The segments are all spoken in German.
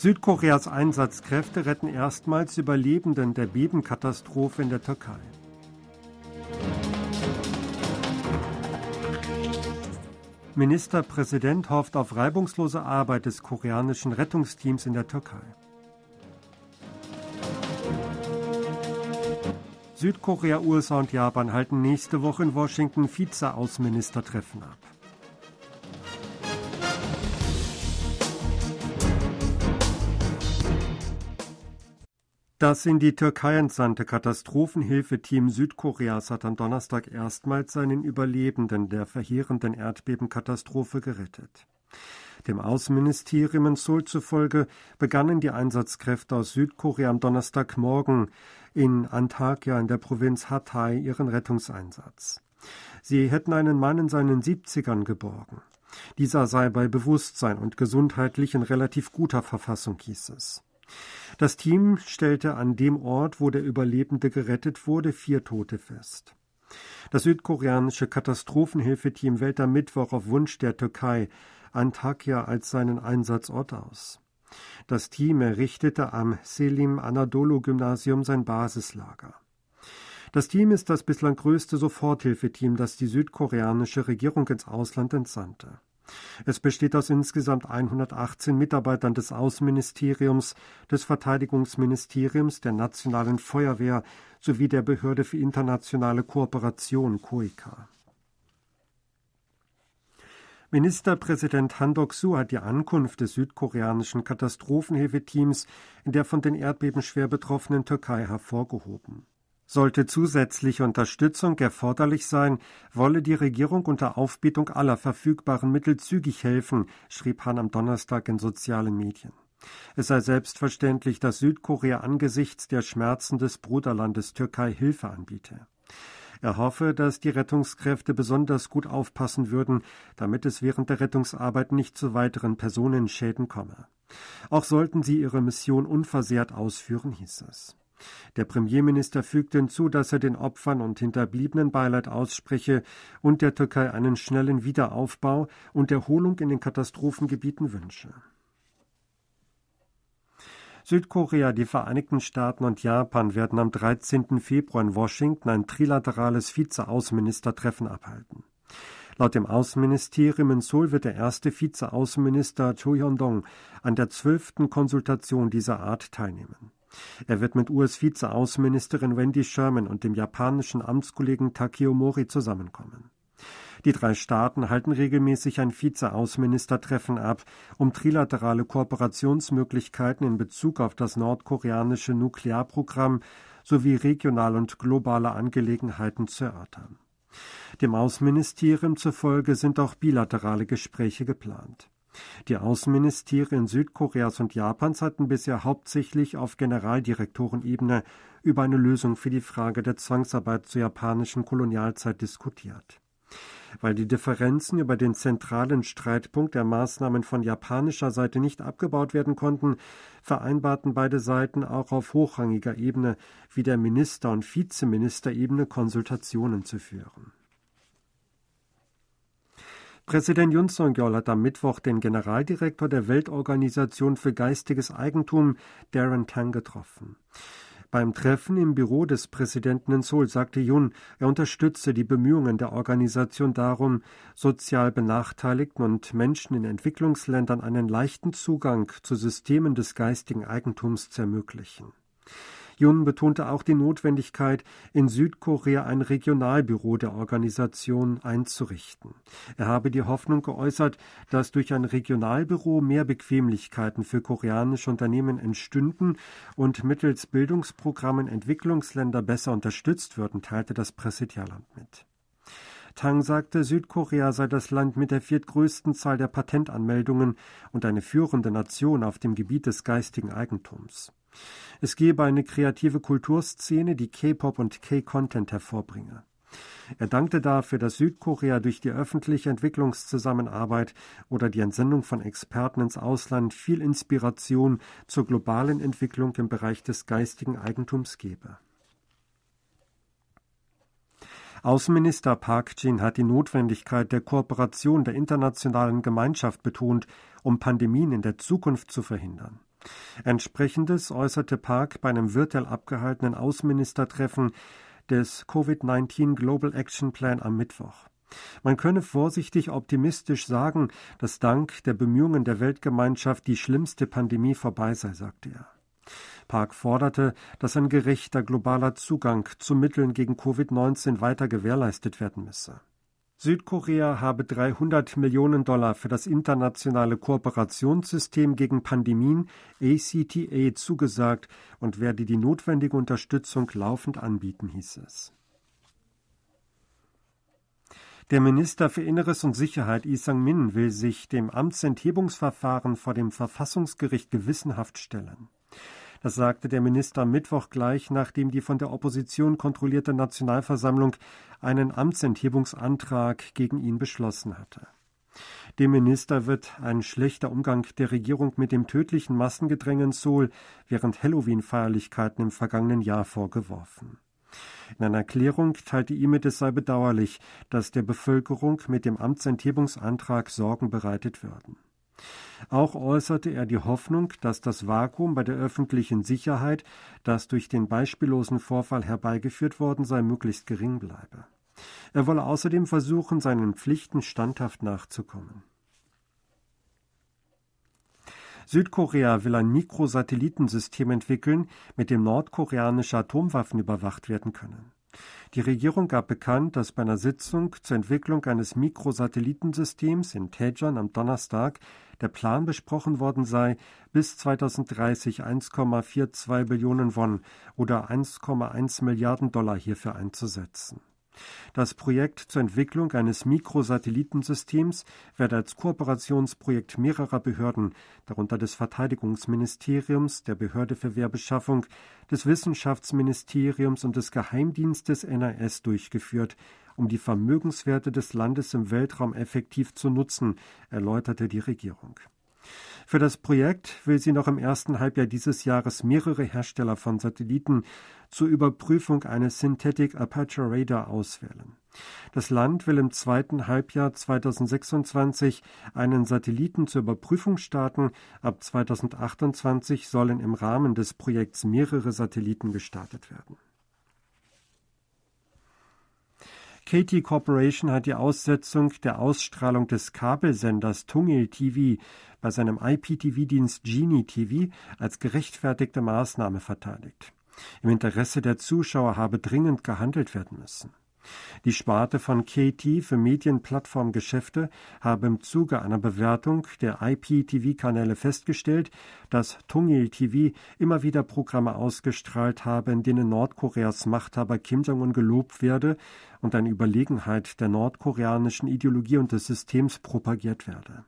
Südkoreas Einsatzkräfte retten erstmals Überlebenden der Bebenkatastrophe in der Türkei. Ministerpräsident hofft auf reibungslose Arbeit des koreanischen Rettungsteams in der Türkei. Südkorea, USA und Japan halten nächste Woche in Washington Vize-Außenministertreffen ab. Das in die Türkei entsandte Katastrophenhilfeteam Südkoreas hat am Donnerstag erstmals seinen Überlebenden der verheerenden Erdbebenkatastrophe gerettet. Dem Außenministerium in Seoul zufolge begannen die Einsatzkräfte aus Südkorea am Donnerstagmorgen in Antakya in der Provinz Hatay ihren Rettungseinsatz. Sie hätten einen Mann in seinen Siebzigern geborgen. Dieser sei bei Bewusstsein und gesundheitlich in relativ guter Verfassung, hieß es. Das Team stellte an dem Ort, wo der Überlebende gerettet wurde, vier Tote fest. Das südkoreanische Katastrophenhilfeteam wählt am Mittwoch auf Wunsch der Türkei Antakya als seinen Einsatzort aus. Das Team errichtete am Selim Anadolu Gymnasium sein Basislager. Das Team ist das bislang größte Soforthilfeteam, das die südkoreanische Regierung ins Ausland entsandte. Es besteht aus insgesamt 118 Mitarbeitern des Außenministeriums, des Verteidigungsministeriums, der Nationalen Feuerwehr sowie der Behörde für internationale Kooperation KOIKA. Ministerpräsident Han Dok-soo hat die Ankunft des südkoreanischen Katastrophenhilfeteams in der von den Erdbeben schwer betroffenen Türkei hervorgehoben. Sollte zusätzliche Unterstützung erforderlich sein, wolle die Regierung unter Aufbietung aller verfügbaren Mittel zügig helfen, schrieb Han am Donnerstag in sozialen Medien. Es sei selbstverständlich, dass Südkorea angesichts der Schmerzen des Bruderlandes Türkei Hilfe anbiete. Er hoffe, dass die Rettungskräfte besonders gut aufpassen würden, damit es während der Rettungsarbeit nicht zu weiteren Personenschäden komme. Auch sollten sie ihre Mission unversehrt ausführen, hieß es. Der Premierminister fügte hinzu, dass er den Opfern und Hinterbliebenen Beileid ausspreche und der Türkei einen schnellen Wiederaufbau und Erholung in den Katastrophengebieten wünsche. Südkorea, die Vereinigten Staaten und Japan werden am 13. Februar in Washington ein trilaterales Vize-Außenministertreffen abhalten. Laut dem Außenministerium in Seoul wird der erste Vize-Außenminister Cho Hyun-dong an der zwölften Konsultation dieser Art teilnehmen. Er wird mit US-Vize-Außenministerin Wendy Sherman und dem japanischen Amtskollegen Takeo Mori zusammenkommen. Die drei Staaten halten regelmäßig ein Vize-Außenministertreffen ab, um trilaterale Kooperationsmöglichkeiten in Bezug auf das nordkoreanische Nuklearprogramm sowie regionale und globale Angelegenheiten zu erörtern. Dem Außenministerium zufolge sind auch bilaterale Gespräche geplant. Die Außenministerien Südkoreas und Japans hatten bisher hauptsächlich auf Generaldirektorenebene über eine Lösung für die Frage der Zwangsarbeit zur japanischen Kolonialzeit diskutiert. Weil die Differenzen über den zentralen Streitpunkt der Maßnahmen von japanischer Seite nicht abgebaut werden konnten, vereinbarten beide Seiten auch auf hochrangiger Ebene wie der Minister- und Vizeministerebene Konsultationen zu führen. Präsident Yun Song-yeol hat am Mittwoch den Generaldirektor der Weltorganisation für geistiges Eigentum, Darren Tang, getroffen. Beim Treffen im Büro des Präsidenten in Seoul sagte Yun, er unterstütze die Bemühungen der Organisation darum, sozial Benachteiligten und Menschen in Entwicklungsländern einen leichten Zugang zu Systemen des geistigen Eigentums zu ermöglichen. Jun betonte auch die Notwendigkeit, in Südkorea ein Regionalbüro der Organisation einzurichten. Er habe die Hoffnung geäußert, dass durch ein Regionalbüro mehr Bequemlichkeiten für koreanische Unternehmen entstünden und mittels Bildungsprogrammen Entwicklungsländer besser unterstützt würden, teilte das Präsidialamt mit. Tang sagte, Südkorea sei das Land mit der viertgrößten Zahl der Patentanmeldungen und eine führende Nation auf dem Gebiet des geistigen Eigentums. Es gebe eine kreative Kulturszene, die K-Pop und K-Content hervorbringe. Er dankte dafür, dass Südkorea durch die öffentliche Entwicklungszusammenarbeit oder die Entsendung von Experten ins Ausland viel Inspiration zur globalen Entwicklung im Bereich des geistigen Eigentums gebe. Außenminister Park Jin hat die Notwendigkeit der Kooperation der internationalen Gemeinschaft betont, um Pandemien in der Zukunft zu verhindern. Entsprechendes äußerte Park bei einem virtuell abgehaltenen Außenministertreffen des Covid-19 Global Action Plan am Mittwoch. Man könne vorsichtig optimistisch sagen, dass dank der Bemühungen der Weltgemeinschaft die schlimmste Pandemie vorbei sei, sagte er. Park forderte, dass ein gerechter globaler Zugang zu Mitteln gegen Covid-19 weiter gewährleistet werden müsse. Südkorea habe 300 Millionen Dollar für das internationale Kooperationssystem gegen Pandemien ACTA zugesagt und werde die notwendige Unterstützung laufend anbieten, hieß es. Der Minister für Inneres und Sicherheit Lee Sang-min will sich dem Amtsenthebungsverfahren vor dem Verfassungsgericht gewissenhaft stellen. Das sagte der Minister am Mittwoch gleich, nachdem die von der Opposition kontrollierte Nationalversammlung einen Amtsenthebungsantrag gegen ihn beschlossen hatte. Dem Minister wird ein schlechter Umgang der Regierung mit dem tödlichen Massengedränge in Seoul während Halloween-Feierlichkeiten im vergangenen Jahr vorgeworfen. In einer Erklärung teilte ihm mit, es sei bedauerlich, dass der Bevölkerung mit dem Amtsenthebungsantrag Sorgen bereitet würden. Auch äußerte er die Hoffnung, dass das Vakuum bei der öffentlichen Sicherheit, das durch den beispiellosen Vorfall herbeigeführt worden sei, möglichst gering bleibe. Er wolle außerdem versuchen, seinen Pflichten standhaft nachzukommen. Südkorea will ein Mikrosatellitensystem entwickeln, mit dem nordkoreanische Atomwaffen überwacht werden können. Die Regierung gab bekannt, dass bei einer Sitzung zur Entwicklung eines Mikrosatellitensystems in Daejeon am Donnerstag der Plan besprochen worden sei, bis 2030 1,42 Billionen Won oder 1,1 Milliarden Dollar hierfür einzusetzen. Das Projekt zur Entwicklung eines Mikrosatellitensystems werde als Kooperationsprojekt mehrerer Behörden, darunter des Verteidigungsministeriums, der Behörde für Wehrbeschaffung, des Wissenschaftsministeriums und des Geheimdienstes NIS durchgeführt, um die Vermögenswerte des Landes im Weltraum effektiv zu nutzen, erläuterte die Regierung. Für das Projekt will sie noch im ersten Halbjahr dieses Jahres mehrere Hersteller von Satelliten zur Überprüfung eines Synthetic Aperture Radar auswählen. Das Land will im zweiten Halbjahr 2026 einen Satelliten zur Überprüfung starten. Ab 2028 sollen im Rahmen des Projekts mehrere Satelliten gestartet werden. KT Corporation hat die Aussetzung der Ausstrahlung des Kabelsenders Tungil TV bei seinem IPTV-Dienst Genie TV als gerechtfertigte Maßnahme verteidigt. Im Interesse der Zuschauer habe dringend gehandelt werden müssen. Die Sparte von KT für Medienplattformgeschäfte habe im Zuge einer Bewertung der IPTV-Kanäle festgestellt, dass Tungil TV immer wieder Programme ausgestrahlt habe, in denen Nordkoreas Machthaber Kim Jong-un gelobt werde und eine Überlegenheit der nordkoreanischen Ideologie und des Systems propagiert werde.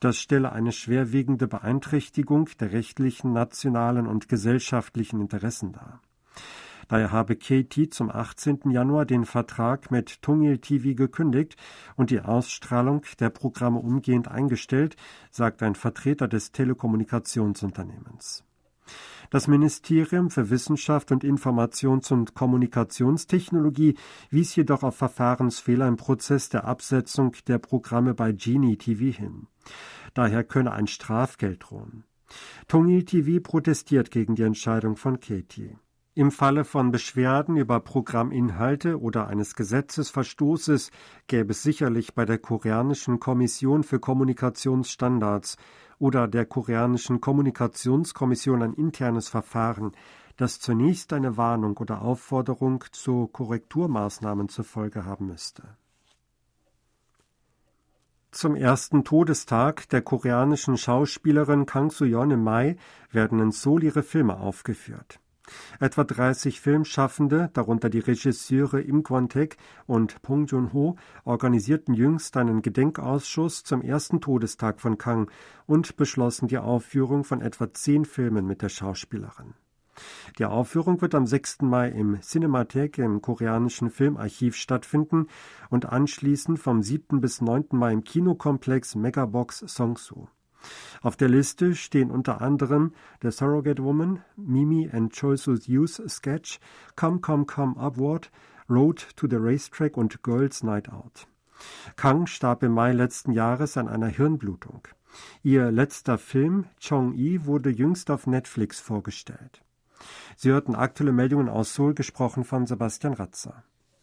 Das stelle eine schwerwiegende Beeinträchtigung der rechtlichen, nationalen und gesellschaftlichen Interessen dar. Daher habe KT zum 18. Januar den Vertrag mit Tungil TV gekündigt und die Ausstrahlung der Programme umgehend eingestellt, sagt ein Vertreter des Telekommunikationsunternehmens. Das Ministerium für Wissenschaft und Informations- und Kommunikationstechnologie wies jedoch auf Verfahrensfehler im Prozess der Absetzung der Programme bei Genie TV hin. Daher könne ein Strafgeld drohen. Tongil TV protestiert gegen die Entscheidung von Katie. Im Falle von Beschwerden über Programminhalte oder eines Gesetzesverstoßes gäbe es sicherlich bei der koreanischen Kommission für Kommunikationsstandards oder der koreanischen Kommunikationskommission ein internes Verfahren, das zunächst eine Warnung oder Aufforderung zu Korrekturmaßnahmen zur Folge haben müsste. Zum ersten Todestag der koreanischen Schauspielerin Kang Soo-yeon im Mai werden in Seoul ihre Filme aufgeführt. Etwa 30 Filmschaffende, darunter die Regisseure Im Kwon-taek und Pong Joon-ho, organisierten jüngst einen Gedenkausschuss zum ersten Todestag von Kang und beschlossen die Aufführung von etwa zehn Filmen mit der Schauspielerin. Die Aufführung wird am 6. Mai im Cinematheque im koreanischen Filmarchiv stattfinden und anschließend vom 7. bis 9. Mai im Kinokomplex Megabox Songsu. Auf der Liste stehen unter anderem The Surrogate Woman, Mimi and Choisus Youth Sketch, Come Come Come Upward, Road to the Racetrack und Girls Night Out. Kang starb im Mai letzten Jahres an einer Hirnblutung. Ihr letzter Film Chong-i wurde jüngst auf Netflix vorgestellt. Sie hörten aktuelle Meldungen aus Seoul, gesprochen von Sebastian Ratzer.